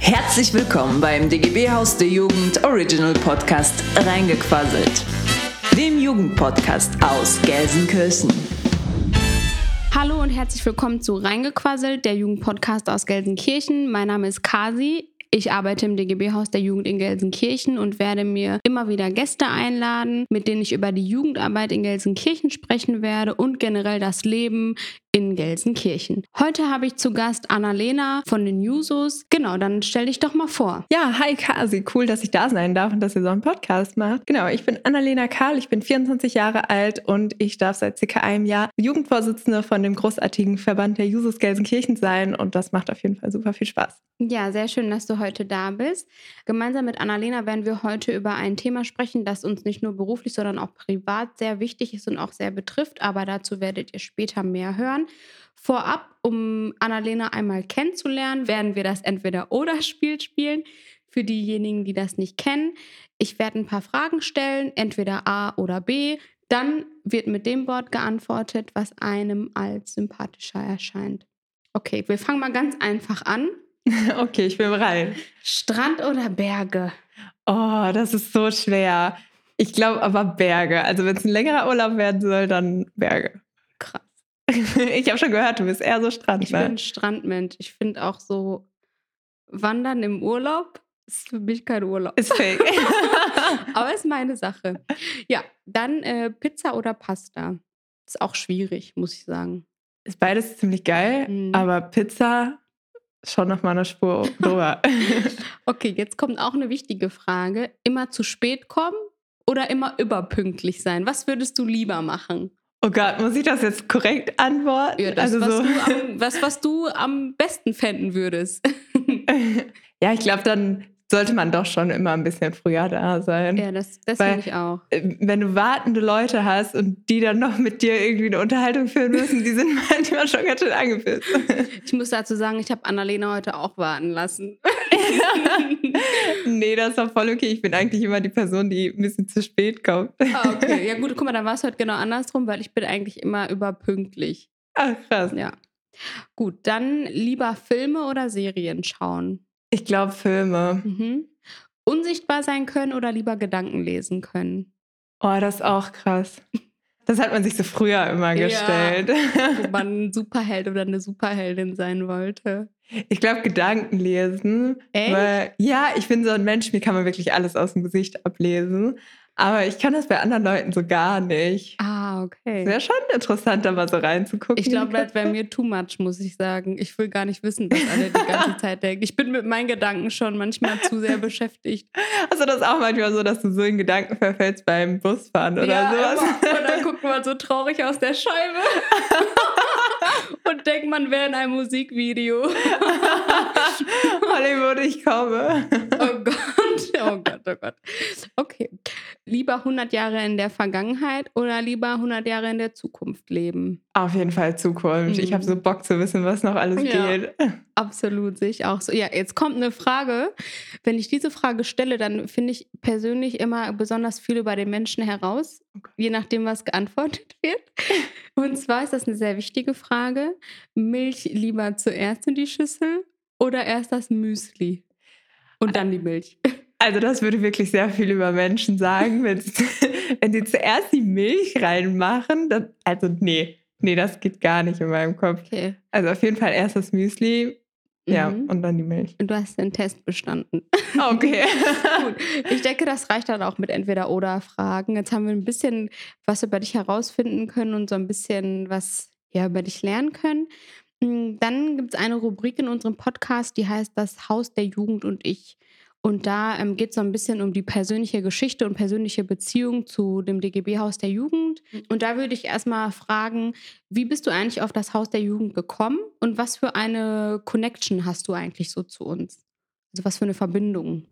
Herzlich willkommen beim DGB Haus der Jugend Original Podcast Reingequasselt, dem Jugendpodcast aus Gelsenkirchen. Hallo und herzlich willkommen zu Reingequasselt, der Jugendpodcast aus Gelsenkirchen. Mein Name ist Kasi. Ich arbeite im DGB-Haus der Jugend in Gelsenkirchen und werde mir immer wieder Gäste einladen, mit denen ich über die Jugendarbeit in Gelsenkirchen sprechen werde und generell das Leben in Gelsenkirchen. Heute habe ich zu Gast Annalena von den Jusos. Genau, dann stell dich doch mal vor. Ja, hi Kasi, cool, dass ich da sein darf und dass ihr so einen Podcast macht. Genau, ich bin Annalena Karl, ich bin 24 Jahre alt und ich darf seit circa einem Jahr Jugendvorsitzende von dem großartigen Verband der Jusos Gelsenkirchen sein und das macht auf jeden Fall super viel Spaß. Ja, sehr schön, dass du heute da bist. Gemeinsam mit Annalena werden wir heute über ein Thema sprechen, das uns nicht nur beruflich, sondern auch privat sehr wichtig ist und auch sehr betrifft. Aber dazu werdet ihr später mehr hören. Vorab, um Annalena einmal kennenzulernen, werden wir das Entweder-Oder-Spiel spielen. Für diejenigen, die das nicht kennen, ich werde ein paar Fragen stellen, entweder A oder B. Dann wird mit dem Wort geantwortet, was einem als sympathischer erscheint. Okay, wir fangen mal ganz einfach an. Okay, ich bin bereit. Strand oder Berge? Oh, das ist so schwer. Ich glaube aber Berge. Also wenn es ein längerer Urlaub werden soll, dann Berge. Krass. Ich habe schon gehört, du bist eher so Strand. Ich bin ein Strandmensch. Ich finde auch so Wandern im Urlaub ist für mich kein Urlaub. Ist fake. aber ist meine Sache. Ja, dann äh, Pizza oder Pasta. Ist auch schwierig, muss ich sagen. Ist beides ziemlich geil, mhm. aber Pizza schon noch mal eine Spur drüber. okay, jetzt kommt auch eine wichtige Frage. Immer zu spät kommen oder immer überpünktlich sein? Was würdest du lieber machen? Oh Gott, muss ich das jetzt korrekt antworten? Ja, das, also was, so. du am, was, was du am besten fänden würdest. ja, ich glaube, dann sollte man doch schon immer ein bisschen früher da sein. Ja, das, das finde ich auch. Äh, wenn du wartende Leute hast und die dann noch mit dir irgendwie eine Unterhaltung führen müssen, die sind manchmal schon ganz schön angepisst. Ich muss dazu sagen, ich habe Annalena heute auch warten lassen. nee, das war voll okay. Ich bin eigentlich immer die Person, die ein bisschen zu spät kommt. Ah, okay. Ja gut, guck mal, dann war es heute genau andersrum, weil ich bin eigentlich immer überpünktlich. Ach, krass. Ja. Gut, dann lieber Filme oder Serien schauen? Ich glaube Filme. Mhm. Unsichtbar sein können oder lieber Gedanken lesen können? Oh, das ist auch krass. Das hat man sich so früher immer gestellt. Ja, wo man ein Superheld oder eine Superheldin sein wollte. Ich glaube, Gedanken lesen. Echt? Weil, ja, ich bin so ein Mensch, mir kann man wirklich alles aus dem Gesicht ablesen. Aber ich kann das bei anderen Leuten so gar nicht. Ah, okay. Wäre schon interessant, da mal so reinzugucken. Ich glaube, das wäre mir too much, muss ich sagen. Ich will gar nicht wissen, was alle die ganze Zeit denken. Ich bin mit meinen Gedanken schon manchmal zu sehr beschäftigt. Also das auch manchmal so, dass du so in Gedanken verfällst beim Busfahren oder ja, sowas? Immer. Und dann guckt man so traurig aus der Scheibe und denkt, man wäre in einem Musikvideo. Hollywood, ich komme. Oh Gott, oh Gott, oh Gott. Okay. Lieber 100 Jahre in der Vergangenheit oder lieber 100 Jahre in der Zukunft leben? Auf jeden Fall Zukunft. Mhm. Ich habe so Bock zu wissen, was noch alles ja, geht. Absolut, sehe ich auch so. Ja, jetzt kommt eine Frage. Wenn ich diese Frage stelle, dann finde ich persönlich immer besonders viel über den Menschen heraus, okay. je nachdem, was geantwortet wird. Und zwar ist das eine sehr wichtige Frage. Milch lieber zuerst in die Schüssel oder erst das Müsli und dann die Milch? Also das würde wirklich sehr viel über Menschen sagen, wenn sie, wenn sie zuerst die Milch reinmachen. Dann, also nee, nee, das geht gar nicht in meinem Kopf. Okay. Also auf jeden Fall erst das Müsli, ja, mhm. und dann die Milch. Und du hast den Test bestanden. Okay. Gut. Ich denke, das reicht dann auch mit entweder oder Fragen. Jetzt haben wir ein bisschen was über dich herausfinden können und so ein bisschen was ja, über dich lernen können. Hm, dann gibt es eine Rubrik in unserem Podcast, die heißt Das Haus der Jugend und ich. Und da ähm, geht es so ein bisschen um die persönliche Geschichte und persönliche Beziehung zu dem DGB-Haus der Jugend. Mhm. Und da würde ich erstmal fragen, wie bist du eigentlich auf das Haus der Jugend gekommen und was für eine Connection hast du eigentlich so zu uns? Also was für eine Verbindung?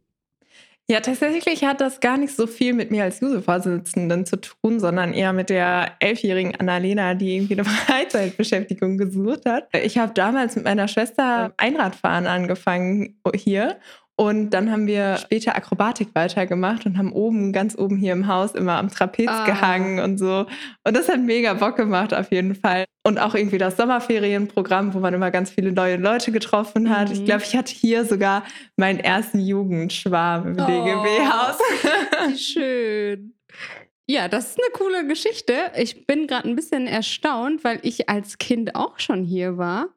Ja, tatsächlich hat das gar nicht so viel mit mir als Juso-Vorsitzenden zu tun, sondern eher mit der elfjährigen Annalena, die irgendwie eine Freizeitbeschäftigung gesucht hat. Ich habe damals mit meiner Schwester Einradfahren angefangen hier Und dann haben wir später Akrobatik weitergemacht und haben oben, ganz oben hier im Haus immer am Trapez ah. gehangen und so. Und das hat mega Bock gemacht auf jeden Fall. Und auch irgendwie das Sommerferienprogramm, wo man immer ganz viele neue Leute getroffen hat. Mhm. Ich glaube, ich hatte hier sogar meinen ersten Jugendschwarm im oh, DGB-Haus. Wie schön. Ja, das ist eine coole Geschichte. Ich bin gerade ein bisschen erstaunt, weil ich als Kind auch schon hier war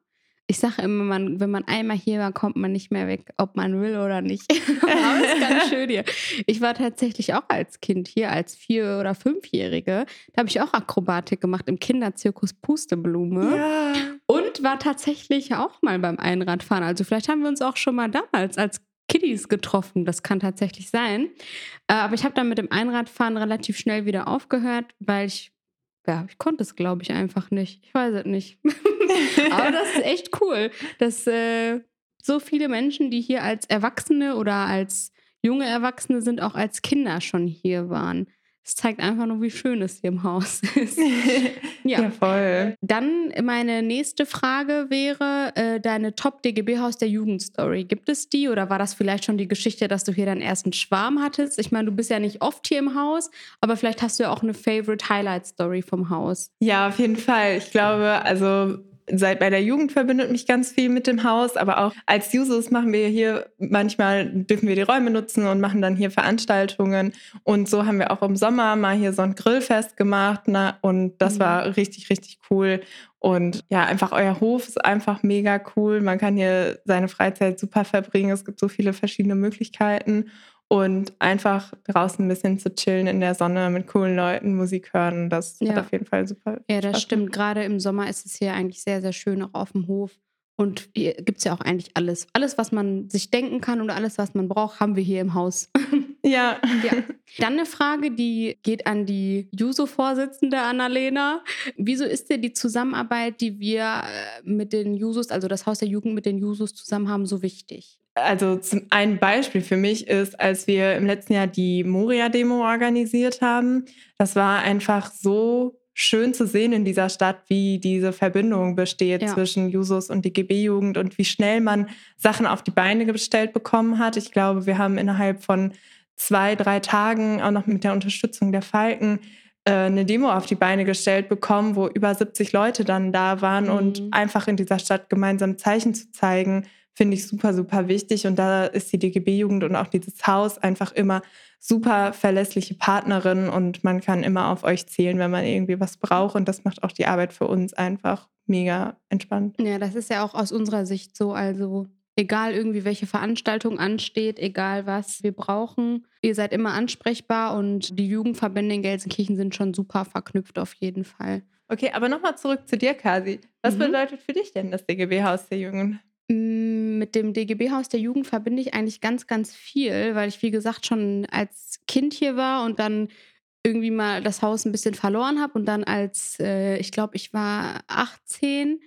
ich sage immer, man, wenn man einmal hier war, kommt man nicht mehr weg, ob man will oder nicht. Aber es ist ganz schön hier. Ich war tatsächlich auch als Kind hier, als Vier- oder Fünfjährige. Da habe ich auch Akrobatik gemacht im Kinderzirkus Pusteblume. Ja. Und war tatsächlich auch mal beim Einradfahren. Also vielleicht haben wir uns auch schon mal damals als Kiddies getroffen. Das kann tatsächlich sein. Äh, aber ich habe dann mit dem Einradfahren relativ schnell wieder aufgehört, weil ich ja, ich konnte es, glaube ich, einfach nicht. Ich weiß es nicht. Aber das ist echt cool, dass äh, so viele Menschen, die hier als Erwachsene oder als junge Erwachsene sind, auch als Kinder schon hier waren. Es zeigt einfach nur, wie schön es hier im Haus ist. ja. ja. voll. Dann meine nächste Frage wäre äh, deine Top-DGB-Haus der Jugendstory. Gibt es die oder war das vielleicht schon die Geschichte, dass du hier deinen ersten Schwarm hattest? Ich meine, du bist ja nicht oft hier im Haus, aber vielleicht hast du ja auch eine Favorite Highlight-Story vom Haus. Ja, auf jeden Fall. Ich glaube, also seit bei der Jugend verbindet mich ganz viel mit dem Haus, aber auch als Jusos machen wir hier manchmal dürfen wir die Räume nutzen und machen dann hier Veranstaltungen und so haben wir auch im Sommer mal hier so ein Grillfest gemacht na, und das mhm. war richtig richtig cool und ja, einfach euer Hof ist einfach mega cool. Man kann hier seine Freizeit super verbringen. Es gibt so viele verschiedene Möglichkeiten und einfach draußen ein bisschen zu chillen in der Sonne mit coolen Leuten, Musik hören, das ja. hat auf jeden Fall super. Ja, das Spaß stimmt. Gerade im Sommer ist es hier eigentlich sehr, sehr schön, auch auf dem Hof. Und hier gibt es ja auch eigentlich alles. Alles, was man sich denken kann und alles, was man braucht, haben wir hier im Haus. Ja. ja. Dann eine Frage, die geht an die Juso-Vorsitzende Annalena. Wieso ist dir die Zusammenarbeit, die wir äh, mit den Jusos, also das Haus der Jugend mit den Jusos zusammen haben, so wichtig? Also ein Beispiel für mich ist, als wir im letzten Jahr die Moria-Demo organisiert haben. Das war einfach so schön zu sehen in dieser Stadt, wie diese Verbindung besteht ja. zwischen Jusos und die GB-Jugend und wie schnell man Sachen auf die Beine gestellt bekommen hat. Ich glaube, wir haben innerhalb von zwei, drei Tagen auch noch mit der Unterstützung der Falken äh, eine Demo auf die Beine gestellt bekommen, wo über 70 Leute dann da waren mhm. und einfach in dieser Stadt gemeinsam Zeichen zu zeigen, finde ich super, super wichtig. Und da ist die DGB-Jugend und auch dieses Haus einfach immer super verlässliche Partnerin und man kann immer auf euch zählen, wenn man irgendwie was braucht. Und das macht auch die Arbeit für uns einfach mega entspannt. Ja, das ist ja auch aus unserer Sicht so. Also egal irgendwie welche Veranstaltung ansteht, egal was wir brauchen, ihr seid immer ansprechbar und die Jugendverbände in Gelsenkirchen sind schon super verknüpft auf jeden Fall. Okay, aber nochmal zurück zu dir, Kasi. Was mhm. bedeutet für dich denn das DGB-Haus der Jugend? Mit dem DGB-Haus der Jugend verbinde ich eigentlich ganz, ganz viel, weil ich, wie gesagt, schon als Kind hier war und dann irgendwie mal das Haus ein bisschen verloren habe und dann als, äh, ich glaube, ich war 18,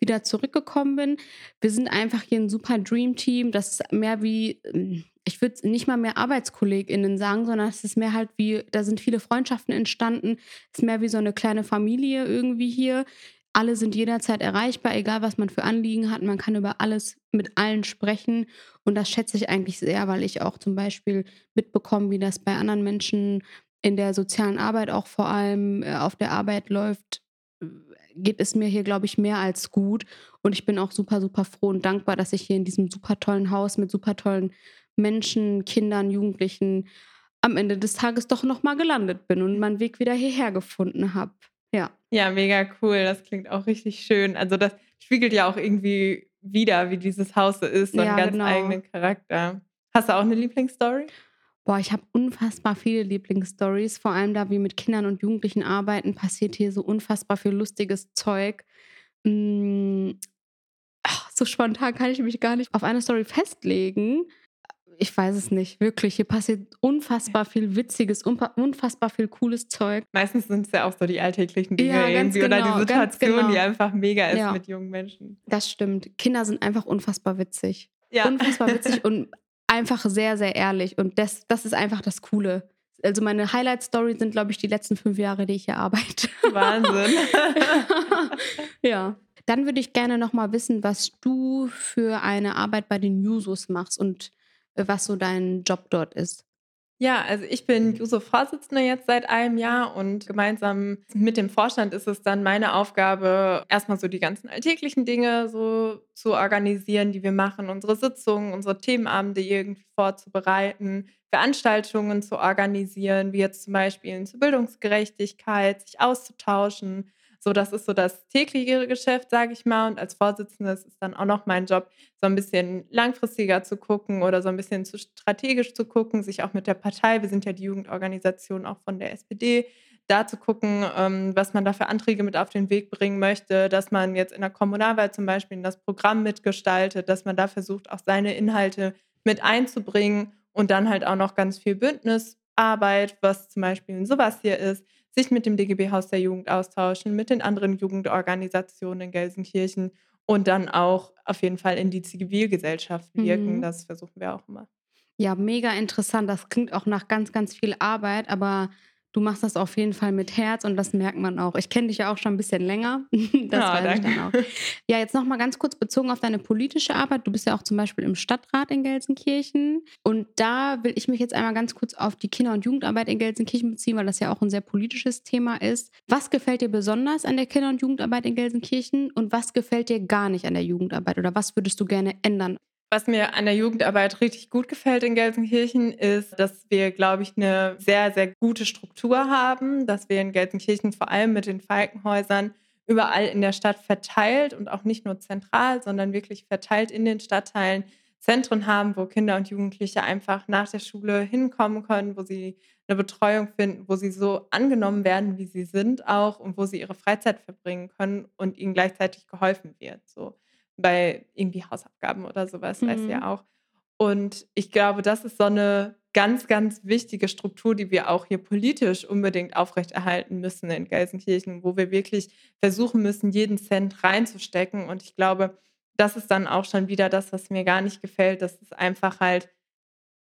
wieder zurückgekommen bin. Wir sind einfach hier ein super Dream-Team. Das ist mehr wie, ähm, ich würde nicht mal mehr ArbeitskollegInnen sagen, sondern es ist mehr halt wie, da sind viele Freundschaften entstanden. Es ist mehr wie so eine kleine Familie irgendwie hier alle sind jederzeit erreichbar, egal was man für Anliegen hat. Man kann über alles mit allen sprechen. Und das schätze ich eigentlich sehr, weil ich auch zum Beispiel mitbekomme, wie das bei anderen Menschen in der sozialen Arbeit auch vor allem äh, auf der Arbeit läuft, geht es mir hier, glaube ich, mehr als gut. Und ich bin auch super, super froh und dankbar, dass ich hier in diesem super tollen Haus mit super tollen Menschen, Kindern, Jugendlichen am Ende des Tages doch nochmal gelandet bin und meinen Weg wieder hierher gefunden habe. Ja. Ja, mega cool. Das klingt auch richtig schön. Also das spiegelt ja auch irgendwie wieder, wie dieses Haus so ist, so ja, einen ganz genau. eigenen Charakter. Hast du auch eine Lieblingsstory? Boah, ich habe unfassbar viele Lieblingsstories. Vor allem da wir mit Kindern und Jugendlichen arbeiten, passiert hier so unfassbar viel lustiges Zeug. Hm, ach, so spontan kann ich mich gar nicht auf eine Story festlegen ich weiß es nicht, wirklich. Hier passiert unfassbar viel Witziges, unfassbar viel cooles Zeug. Meistens sind es ja auch so die alltäglichen Dinge ja, irgendwie genau, oder die Situation, genau. die einfach mega ist ja. mit jungen Menschen. Das stimmt. Kinder sind einfach unfassbar witzig. Ja. Unfassbar witzig und einfach sehr, sehr ehrlich. Und das, das ist einfach das Coole. Also meine Highlight-Story sind, glaube ich, die letzten fünf Jahre, die ich hier arbeite. Wahnsinn. ja. Dann würde ich gerne noch mal wissen, was du für eine Arbeit bei den Jusos machst und was so dein Job dort ist. Ja, also ich bin Juso-Vorsitzende jetzt seit einem Jahr und gemeinsam mit dem Vorstand ist es dann meine Aufgabe, erstmal so die ganzen alltäglichen Dinge so zu organisieren, die wir machen, unsere Sitzungen, unsere Themenabende irgendwie vorzubereiten, Veranstaltungen zu organisieren, wie jetzt zum Beispiel zur Bildungsgerechtigkeit, sich auszutauschen, so, das ist so das tägliche Geschäft, sage ich mal. Und als Vorsitzende ist es dann auch noch mein Job, so ein bisschen langfristiger zu gucken oder so ein bisschen zu strategisch zu gucken, sich auch mit der Partei, wir sind ja die Jugendorganisation auch von der SPD, da zu gucken, ähm, was man da für Anträge mit auf den Weg bringen möchte, dass man jetzt in der Kommunalwahl zum Beispiel in das Programm mitgestaltet, dass man da versucht, auch seine Inhalte mit einzubringen und dann halt auch noch ganz viel Bündnisarbeit, was zum Beispiel in sowas hier ist, sich mit dem DGB Haus der Jugend austauschen, mit den anderen Jugendorganisationen in Gelsenkirchen und dann auch auf jeden Fall in die Zivilgesellschaft wirken. Mhm. Das versuchen wir auch immer. Ja, mega interessant. Das klingt auch nach ganz, ganz viel Arbeit, aber Du machst das auf jeden Fall mit Herz und das merkt man auch. Ich kenne dich ja auch schon ein bisschen länger. Das ja, weiß ich dann auch. Ja, jetzt nochmal ganz kurz bezogen auf deine politische Arbeit. Du bist ja auch zum Beispiel im Stadtrat in Gelsenkirchen. Und da will ich mich jetzt einmal ganz kurz auf die Kinder- und Jugendarbeit in Gelsenkirchen beziehen, weil das ja auch ein sehr politisches Thema ist. Was gefällt dir besonders an der Kinder- und Jugendarbeit in Gelsenkirchen und was gefällt dir gar nicht an der Jugendarbeit oder was würdest du gerne ändern? Was mir an der Jugendarbeit richtig gut gefällt in Gelsenkirchen, ist, dass wir, glaube ich, eine sehr, sehr gute Struktur haben, dass wir in Gelsenkirchen vor allem mit den Falkenhäusern überall in der Stadt verteilt und auch nicht nur zentral, sondern wirklich verteilt in den Stadtteilen Zentren haben, wo Kinder und Jugendliche einfach nach der Schule hinkommen können, wo sie eine Betreuung finden, wo sie so angenommen werden, wie sie sind auch und wo sie ihre Freizeit verbringen können und ihnen gleichzeitig geholfen wird. So bei irgendwie Hausaufgaben oder sowas, mhm. weiß ja auch. Und ich glaube, das ist so eine ganz, ganz wichtige Struktur, die wir auch hier politisch unbedingt aufrechterhalten müssen in Gelsenkirchen, wo wir wirklich versuchen müssen, jeden Cent reinzustecken. Und ich glaube, das ist dann auch schon wieder das, was mir gar nicht gefällt, dass es einfach halt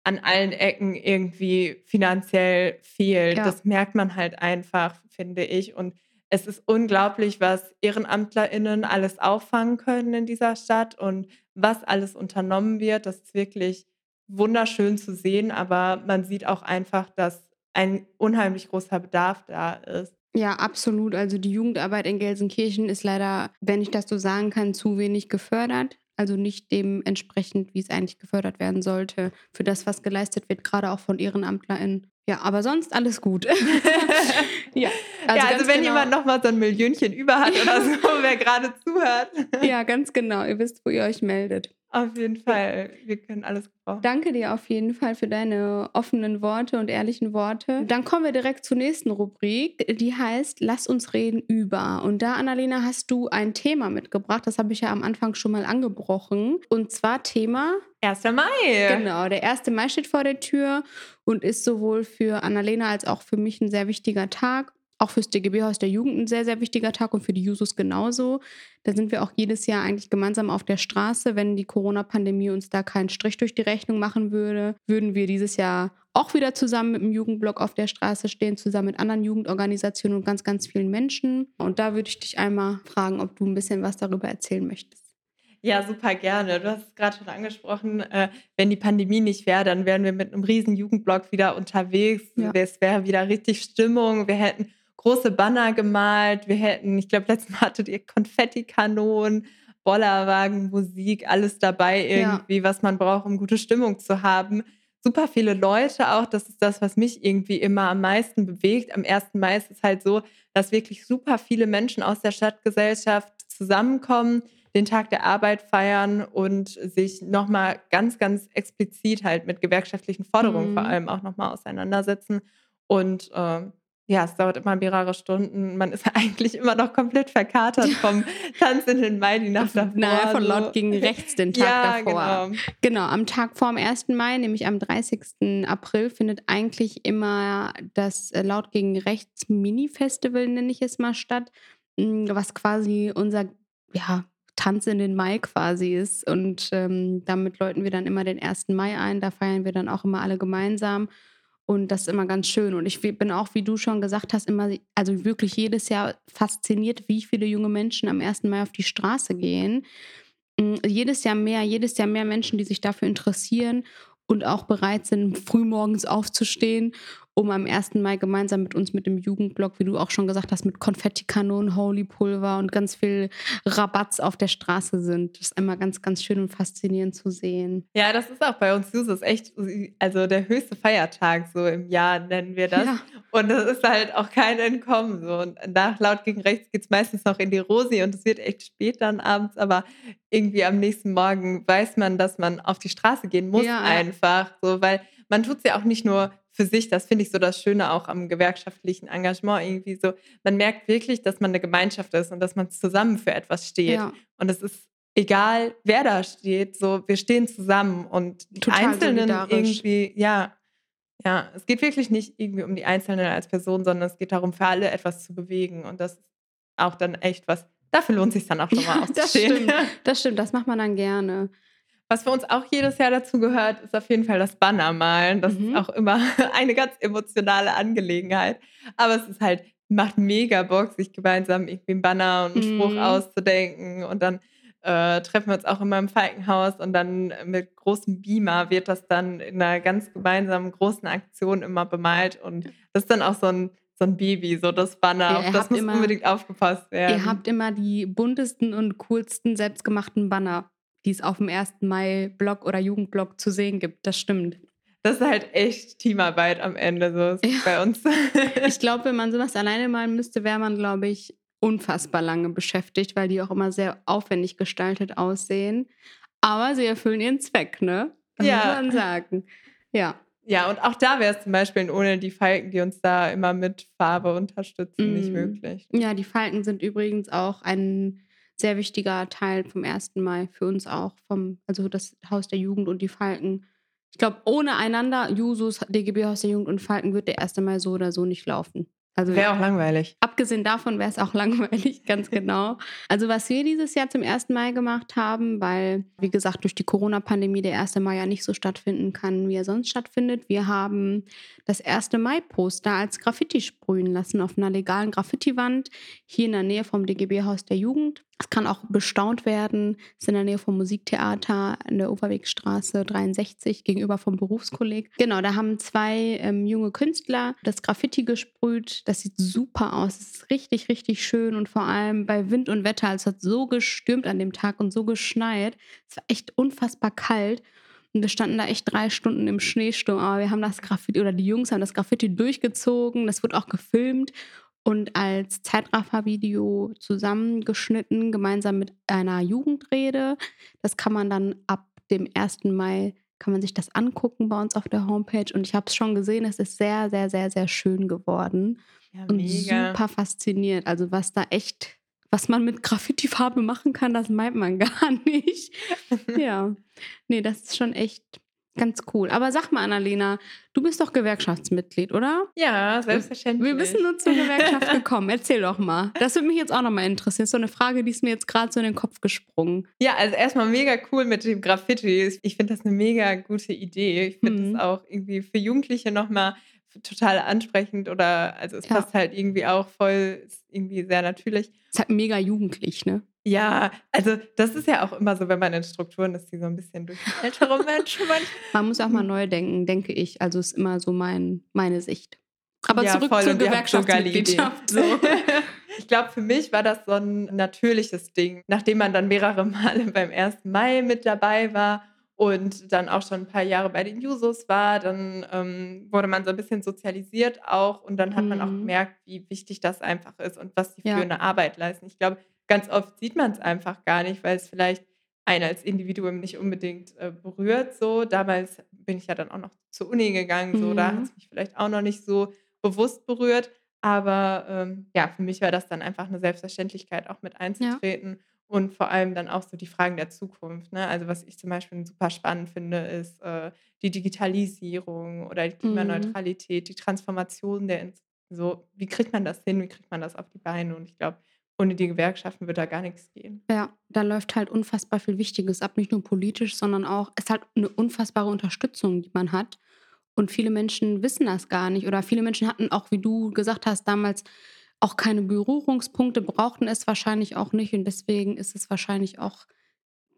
an allen Ecken irgendwie finanziell fehlt. Ja. Das merkt man halt einfach, finde ich. Und es ist unglaublich, was EhrenamtlerInnen alles auffangen können in dieser Stadt und was alles unternommen wird. Das ist wirklich wunderschön zu sehen, aber man sieht auch einfach, dass ein unheimlich großer Bedarf da ist. Ja, absolut. Also die Jugendarbeit in Gelsenkirchen ist leider, wenn ich das so sagen kann, zu wenig gefördert. Also nicht dementsprechend, wie es eigentlich gefördert werden sollte, für das, was geleistet wird, gerade auch von EhrenamtlerInnen. Ja, aber sonst alles gut. ja, also, ja, also wenn genau. jemand nochmal so ein Millionchen über hat oder so, wer gerade zuhört. ja, ganz genau. Ihr wisst, wo ihr euch meldet. Auf jeden Fall. Wir können alles gebrauchen. Danke dir auf jeden Fall für deine offenen Worte und ehrlichen Worte. Dann kommen wir direkt zur nächsten Rubrik, die heißt Lass uns reden über. Und da, Annalena, hast du ein Thema mitgebracht. Das habe ich ja am Anfang schon mal angebrochen. Und zwar Thema 1. Mai. Genau, der 1. Mai steht vor der Tür und ist sowohl für Annalena als auch für mich ein sehr wichtiger Tag auch fürs DGB-Haus der Jugend ein sehr, sehr wichtiger Tag und für die Jusos genauso. Da sind wir auch jedes Jahr eigentlich gemeinsam auf der Straße. Wenn die Corona-Pandemie uns da keinen Strich durch die Rechnung machen würde, würden wir dieses Jahr auch wieder zusammen mit dem Jugendblock auf der Straße stehen, zusammen mit anderen Jugendorganisationen und ganz, ganz vielen Menschen. Und da würde ich dich einmal fragen, ob du ein bisschen was darüber erzählen möchtest. Ja, super gerne. Du hast es gerade schon angesprochen. Äh, wenn die Pandemie nicht wäre, dann wären wir mit einem riesen Jugendblock wieder unterwegs. Ja. Es wäre wieder richtig Stimmung. Wir hätten große Banner gemalt. Wir hätten, ich glaube, letztes Mal hattet ihr Konfettikanonen, Bollerwagen, Musik, alles dabei irgendwie, ja. was man braucht, um gute Stimmung zu haben. Super viele Leute auch, das ist das, was mich irgendwie immer am meisten bewegt. Am 1. Mai ist es halt so, dass wirklich super viele Menschen aus der Stadtgesellschaft zusammenkommen, den Tag der Arbeit feiern und sich nochmal ganz, ganz explizit halt mit gewerkschaftlichen Forderungen mhm. vor allem auch nochmal auseinandersetzen. Und äh, ja, es dauert immer mehrere Stunden. Man ist eigentlich immer noch komplett verkatert vom Tanz in den Mai, die Nacht davor. Naja, von laut gegen rechts den Tag ja, davor. Genau. genau, am Tag vor dem 1. Mai, nämlich am 30. April, findet eigentlich immer das äh, Laut gegen rechts Mini-Festival, nenne ich es mal, statt, hm, was quasi unser, ja, Tanz in den Mai quasi ist. Und ähm, damit läuten wir dann immer den 1. Mai ein. Da feiern wir dann auch immer alle gemeinsam. Und das ist immer ganz schön. Und ich bin auch, wie du schon gesagt hast, immer, also wirklich jedes Jahr fasziniert, wie viele junge Menschen am 1. Mai auf die Straße gehen. Mm, jedes Jahr mehr, jedes Jahr mehr Menschen, die sich dafür interessieren. und auch bereit sind, frühmorgens aufzustehen, um am 1. Mai gemeinsam mit uns mit dem Jugendblock, wie du auch schon gesagt hast, mit Konfettikanonen, Holy Pulver und ganz viel Rabatz auf der Straße sind. Das ist immer ganz, ganz schön und faszinierend zu sehen. Ja, das ist auch bei uns Jusos echt, also der höchste Feiertag so im Jahr nennen wir das. Ja. Und das ist halt auch kein Entkommen. So. Und nach laut gegen rechts geht es meistens noch in die Rosi und es wird echt spät dann abends, aber irgendwie am nächsten Morgen weiß man, dass man auf die Straße gehen muss ja, einfach. So, weil man tut es ja auch nicht nur für sich, das finde ich so das Schöne auch am gewerkschaftlichen Engagement irgendwie so. Man merkt wirklich, dass man eine Gemeinschaft ist und dass man zusammen für etwas steht. Ja. Und es ist egal, wer da steht, so wir stehen zusammen und die Total Einzelnen irgendwie, ja, ja, es geht wirklich nicht irgendwie um die Einzelnen als Person, sondern es geht darum, für alle etwas zu bewegen. Und das ist auch dann echt was, Dafür lohnt es sich dann auch schon mal ja, Das stimmt. das stimmt, das macht man dann gerne. Was für uns auch jedes Jahr dazu gehört, ist auf jeden Fall das Banner malen. Das mhm. ist auch immer eine ganz emotionale Angelegenheit. Aber es ist halt, macht mega Bock, sich gemeinsam irgendwie einen Banner und einen mhm. Spruch auszudenken. Und dann äh, treffen wir uns auch immer im Falkenhaus und dann mit großem Beamer wird das dann in einer ganz gemeinsamen großen Aktion immer bemalt. Und das ist dann auch so ein so ein Baby, so das Banner, ja, auf das muss immer, unbedingt aufgepasst werden. Ihr habt immer die buntesten und coolsten selbstgemachten Banner, die es auf dem 1. Mai-Blog oder Jugendblog zu sehen gibt. Das stimmt. Das ist halt echt Teamarbeit am Ende, so ja. bei uns. ich glaube, wenn man sowas alleine malen müsste, wäre man, glaube ich, unfassbar lange beschäftigt, weil die auch immer sehr aufwendig gestaltet aussehen. Aber sie erfüllen ihren Zweck, ne? Das ja. muss man sagen. Ja. Ja, und auch da wäre es zum Beispiel ohne die Falken, die uns da immer mit Farbe unterstützen, mm. nicht möglich. Ja, die Falken sind übrigens auch ein sehr wichtiger Teil vom 1. Mai für uns auch, vom, also das Haus der Jugend und die Falken. Ich glaube, ohne einander, Jusus, DGB Haus der Jugend und Falken, wird der 1. Mai so oder so nicht laufen. Also wäre auch langweilig. Abgesehen davon wäre es auch langweilig, ganz genau. Also was wir dieses Jahr zum 1. Mai gemacht haben, weil, wie gesagt, durch die Corona-Pandemie der 1. Mai ja nicht so stattfinden kann, wie er sonst stattfindet. Wir haben das 1. Mai-Poster als Graffiti sprühen lassen auf einer legalen Graffiti-Wand hier in der Nähe vom DGB-Haus der Jugend. Es kann auch bestaunt werden. Es ist in der Nähe vom Musiktheater an der Uferwegstraße 63 gegenüber vom Berufskolleg. Genau, da haben zwei ähm, junge Künstler das Graffiti gesprüht. Das sieht super aus. Es ist richtig, richtig schön und vor allem bei Wind und Wetter. Es hat so gestürmt an dem Tag und so geschneit. Es war echt unfassbar kalt. Und wir standen da echt drei Stunden im Schneesturm, aber wir haben das Graffiti, oder die Jungs haben das Graffiti durchgezogen, das wird auch gefilmt und als Zeitraffer-Video zusammengeschnitten, gemeinsam mit einer Jugendrede. Das kann man dann ab dem 1. Mai, kann man sich das angucken bei uns auf der Homepage. Und ich habe es schon gesehen, es ist sehr, sehr, sehr, sehr schön geworden. Ja, und mega. super fasziniert. Also was da echt, was man mit Graffiti-Farbe machen kann, das meint man gar nicht. ja, nee, das ist schon echt Ganz cool. Aber sag mal, Annalena, du bist doch Gewerkschaftsmitglied, oder? Ja, selbstverständlich. Wir wissen nur zur Gewerkschaft gekommen. Erzähl doch mal. Das würde mich jetzt auch nochmal interessieren. So eine Frage, die ist mir jetzt gerade so in den Kopf gesprungen. Ja, also erstmal mega cool mit dem Graffiti. Ich finde das eine mega gute Idee. Ich finde es mhm. auch irgendwie für Jugendliche nochmal total ansprechend oder also es ja. passt halt irgendwie auch voll, ist irgendwie sehr natürlich. Ist halt mega jugendlich, ne? Ja, also das ist ja auch immer so, wenn man in Strukturen ist, die so ein bisschen durch ältere Menschen. Man muss auch mal neu denken, denke ich. Also ist immer so mein, meine Sicht. Aber ja, zurück voll, zur Gewerkschaftsmitgliedschaft. So. ich glaube, für mich war das so ein natürliches Ding. Nachdem man dann mehrere Male beim 1. Mai mit dabei war und dann auch schon ein paar Jahre bei den Jusos war, dann ähm, wurde man so ein bisschen sozialisiert auch und dann hat mhm. man auch mhm. gemerkt, wie wichtig das einfach ist und was die ja. für eine Arbeit leisten. Ich glaube, ganz oft sieht man es einfach gar nicht, weil es vielleicht einen als Individuum nicht unbedingt äh, berührt. So damals bin ich ja dann auch noch zur Uni gegangen, so mhm. da hat es mich vielleicht auch noch nicht so bewusst berührt. Aber ähm, ja, für mich war das dann einfach eine Selbstverständlichkeit, auch mit einzutreten. Ja. Und vor allem dann auch so die Fragen der Zukunft. Ne? Also was ich zum Beispiel super spannend finde, ist äh, die Digitalisierung oder die mhm. Klimaneutralität, mhm. die Transformation der, so wie kriegt man das hin, wie kriegt man das auf die Beine? Und ich glaube, ohne die Gewerkschaften wird da gar nichts gehen. Ja, da läuft halt unfassbar viel Wichtiges ab, nicht nur politisch, sondern auch, es ist halt eine unfassbare Unterstützung, die man hat. Und viele Menschen wissen das gar nicht. Oder viele Menschen hatten auch, wie du gesagt hast, damals auch keine Berührungspunkte, brauchten es wahrscheinlich auch nicht. Und deswegen ist es wahrscheinlich auch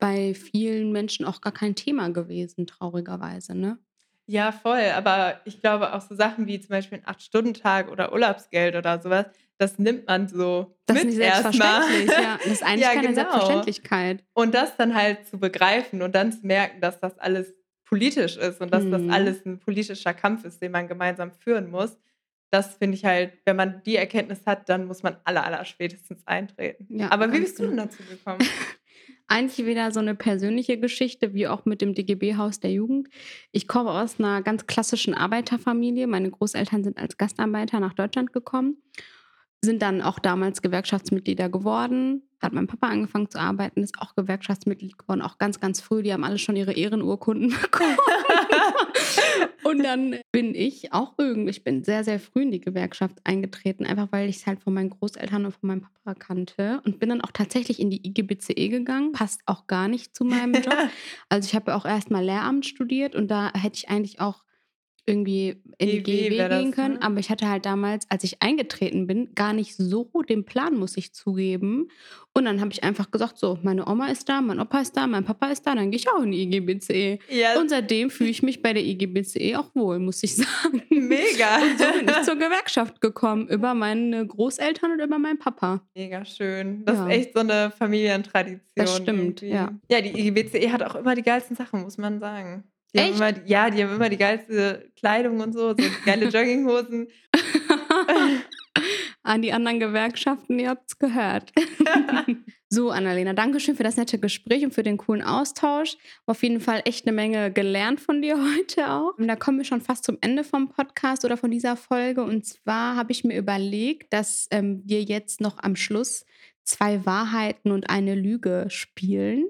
bei vielen Menschen auch gar kein Thema gewesen, traurigerweise, ne? Ja, voll. Aber ich glaube auch so Sachen wie zum Beispiel ein Acht-Stunden-Tag oder Urlaubsgeld oder sowas, das nimmt man so Das ist mit nicht selbstverständlich, erstmal. ja. Das ist eigentlich Ja, keine genau. Selbstverständlichkeit. Und das dann halt zu begreifen und dann zu merken, dass das alles politisch ist und dass Mhm. das alles ein politischer Kampf ist, den man gemeinsam führen muss. Das finde ich halt, wenn man die Erkenntnis hat, dann muss man aller, aller spätestens eintreten. Ja, Aber wie bist du denn genau. dazu gekommen? Eigentlich wieder so eine persönliche Geschichte, wie auch mit dem DGB-Haus der Jugend. Ich komme aus einer ganz klassischen Arbeiterfamilie. Meine Großeltern sind als Gastarbeiter nach Deutschland gekommen, sind dann auch damals Gewerkschaftsmitglieder geworden. Hat mein Papa angefangen zu arbeiten, ist auch Gewerkschaftsmitglied geworden, auch ganz, ganz früh. Die haben alle schon ihre Ehrenurkunden bekommen. Und dann bin ich auch irgendwie, ich bin sehr, sehr früh in die Gewerkschaft eingetreten, einfach weil ich es halt von meinen Großeltern und von meinem Papa kannte. Und bin dann auch tatsächlich in die IGBCE gegangen. Passt auch gar nicht zu meinem Job. Also ich habe ja auch erstmal Lehramt studiert und da hätte ich eigentlich auch irgendwie in die GW gehen können. ne? Aber ich hatte halt damals, als ich eingetreten bin, gar nicht so den Plan, muss ich zugeben. Und dann habe ich einfach gesagt, so, meine Oma ist da, mein Opa ist da, mein Papa ist da, dann gehe ich auch in die IGBCE. ja, Und seitdem fühle ich mich bei der IGBCE auch wohl, muss ich sagen. mega. Und so bin ich zur Gewerkschaft gekommen, über meine Großeltern und über meinen Papa. Mega schön. Das Ja. ist echt so eine Familientradition. Das stimmt, irgendwie. ja. Ja, die IGBCE hat auch immer die geilsten Sachen, muss man sagen. Die haben Echt? immer, ja, die haben immer die geilste Kleidung und so, so geile Jogginghosen. An die anderen Gewerkschaften, ihr habt es gehört. so, Annalena, danke schön für das nette Gespräch und für den coolen Austausch. Auf jeden Fall echt eine Menge gelernt von dir heute auch. Und da kommen wir schon fast zum Ende vom Podcast oder von dieser Folge. Und zwar habe ich mir überlegt, dass ähm, wir jetzt noch am Schluss zwei Wahrheiten und eine Lüge spielen.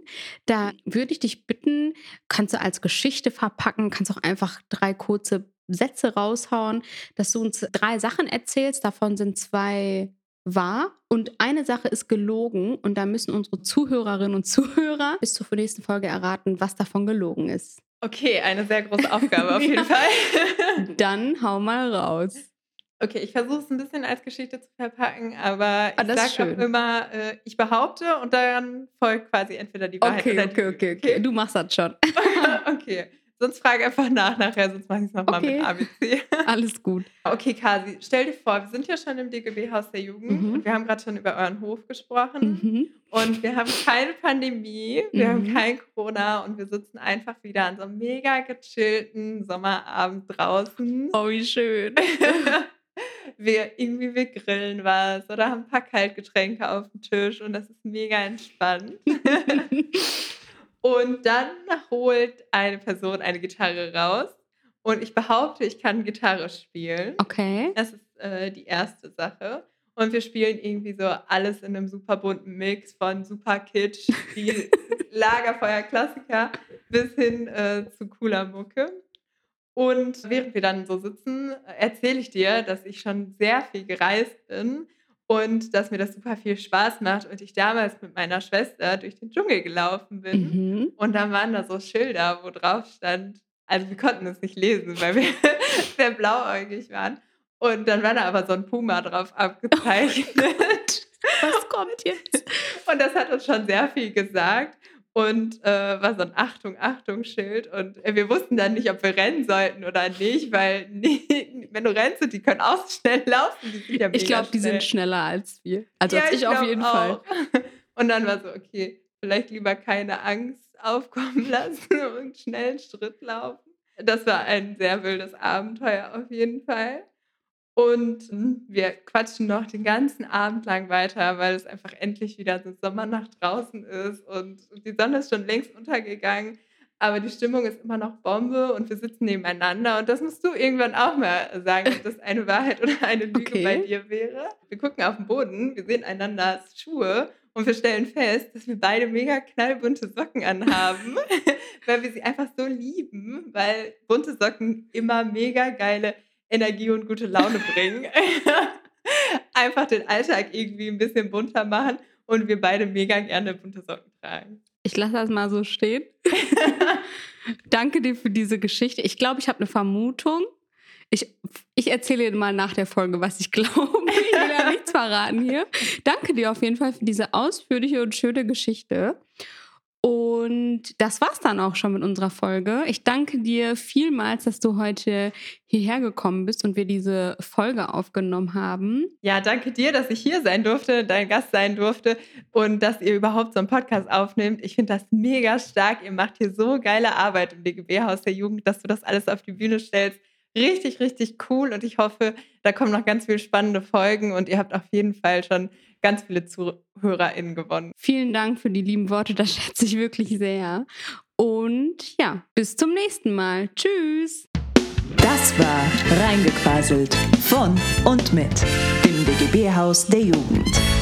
Da würde ich dich bitten, kannst du als Geschichte verpacken, kannst auch einfach drei kurze Sätze raushauen, dass du uns drei Sachen erzählst. Davon sind zwei wahr und eine Sache ist gelogen. Und da müssen unsere Zuhörerinnen und Zuhörer bis zur nächsten Folge erraten, was davon gelogen ist. Okay, eine sehr große Aufgabe auf jeden. Fall. Dann hau mal raus. Okay, ich versuche es ein bisschen als Geschichte zu verpacken, aber Ah, ich ist sage auch immer, äh, ich behaupte und dann folgt quasi entweder die Wahrheit Okay, oder okay, die okay, okay. Du machst das schon. okay. Sonst frage einfach nach nachher, sonst mache ich es nochmal Okay. mit ABC. Alles gut. Okay, Kasi, stell dir vor, wir sind ja schon im DGB-Haus der Jugend Mhm. und wir haben gerade schon über euren Hof gesprochen Mhm. und wir haben keine Pandemie, wir Mhm. haben kein Corona und wir sitzen einfach wieder an so einem mega gechillten Sommerabend draußen. Oh, wie schön. wir irgendwie wir grillen was oder haben ein paar Kaltgetränke auf dem Tisch und das ist mega entspannt. Und dann holt eine Person eine Gitarre raus und ich behaupte, ich kann Gitarre spielen. Okay. Das ist äh, die erste Sache. Und wir spielen irgendwie so alles in einem super bunten Mix von super Kitsch, wie Lagerfeuer-Klassiker bis hin äh, zu cooler Mucke. Und während wir dann so sitzen, erzähle ich dir, dass ich schon sehr viel gereist bin und dass mir das super viel Spaß macht und ich damals mit meiner Schwester durch den Dschungel gelaufen bin. Mhm. Und dann waren da so Schilder, wo drauf stand, also wir konnten es nicht lesen, weil wir sehr blauäugig waren. Und dann war da aber so ein Puma drauf abgezeichnet. Was kommt jetzt? Und das hat uns schon sehr viel gesagt. Und äh, war so ein Achtung, Achtung-Schild. Und äh, wir wussten dann nicht, ob wir rennen sollten oder nicht, weil nee, wenn du rennst die können auch so schnell laufen, die sind ja Ich glaube, die sind schneller als wir. Also Ja, als ich, auf glaub jeden Fall. auch. Und dann war so, okay, vielleicht lieber keine Angst aufkommen lassen und schnell einen Schritt laufen. Das war ein sehr wildes Abenteuer auf jeden Fall. Und hm, wir quatschen noch den ganzen Abend lang weiter, weil es einfach endlich wieder so Sommernacht draußen ist und die Sonne ist schon längst untergegangen. Aber die Stimmung ist immer noch Bombe und wir sitzen nebeneinander. Und das musst du irgendwann auch mal sagen, ob das eine Wahrheit oder eine Lüge Okay. bei dir wäre. Wir gucken auf den Boden, wir sehen einander Schuhe und wir stellen fest, dass wir beide mega knallbunte Socken anhaben, weil wir sie einfach so lieben, weil bunte Socken immer mega geile Energie und gute Laune bringen. einfach den Alltag irgendwie ein bisschen bunter machen und wir beide mega gerne bunte Socken tragen. Ich lasse das mal so stehen. Danke dir für diese Geschichte. Ich glaube, ich habe eine Vermutung. Ich, ich erzähle dir mal nach der Folge, was ich glaube. Ich will ja nichts verraten hier. Danke dir auf jeden Fall für diese ausführliche und schöne Geschichte. Und das war's dann auch schon mit unserer Folge. Ich danke dir vielmals, dass du heute hierher gekommen bist und wir diese Folge aufgenommen haben. Ja, danke dir, dass ich hier sein durfte, dein Gast sein durfte und dass ihr überhaupt so einen Podcast aufnehmt. Ich finde das mega stark. Ihr macht hier so geile Arbeit im DGB-Haus der Jugend, dass du das alles auf die Bühne stellst. Richtig, richtig cool und ich hoffe, da kommen noch ganz viele spannende Folgen und ihr habt auf jeden Fall schon ganz viele ZuhörerInnen gewonnen. Vielen Dank für die lieben Worte, das schätze ich wirklich sehr. Und ja, bis zum nächsten Mal. Tschüss. Das war Reingequaselt von und mit dem DGB-Haus der Jugend.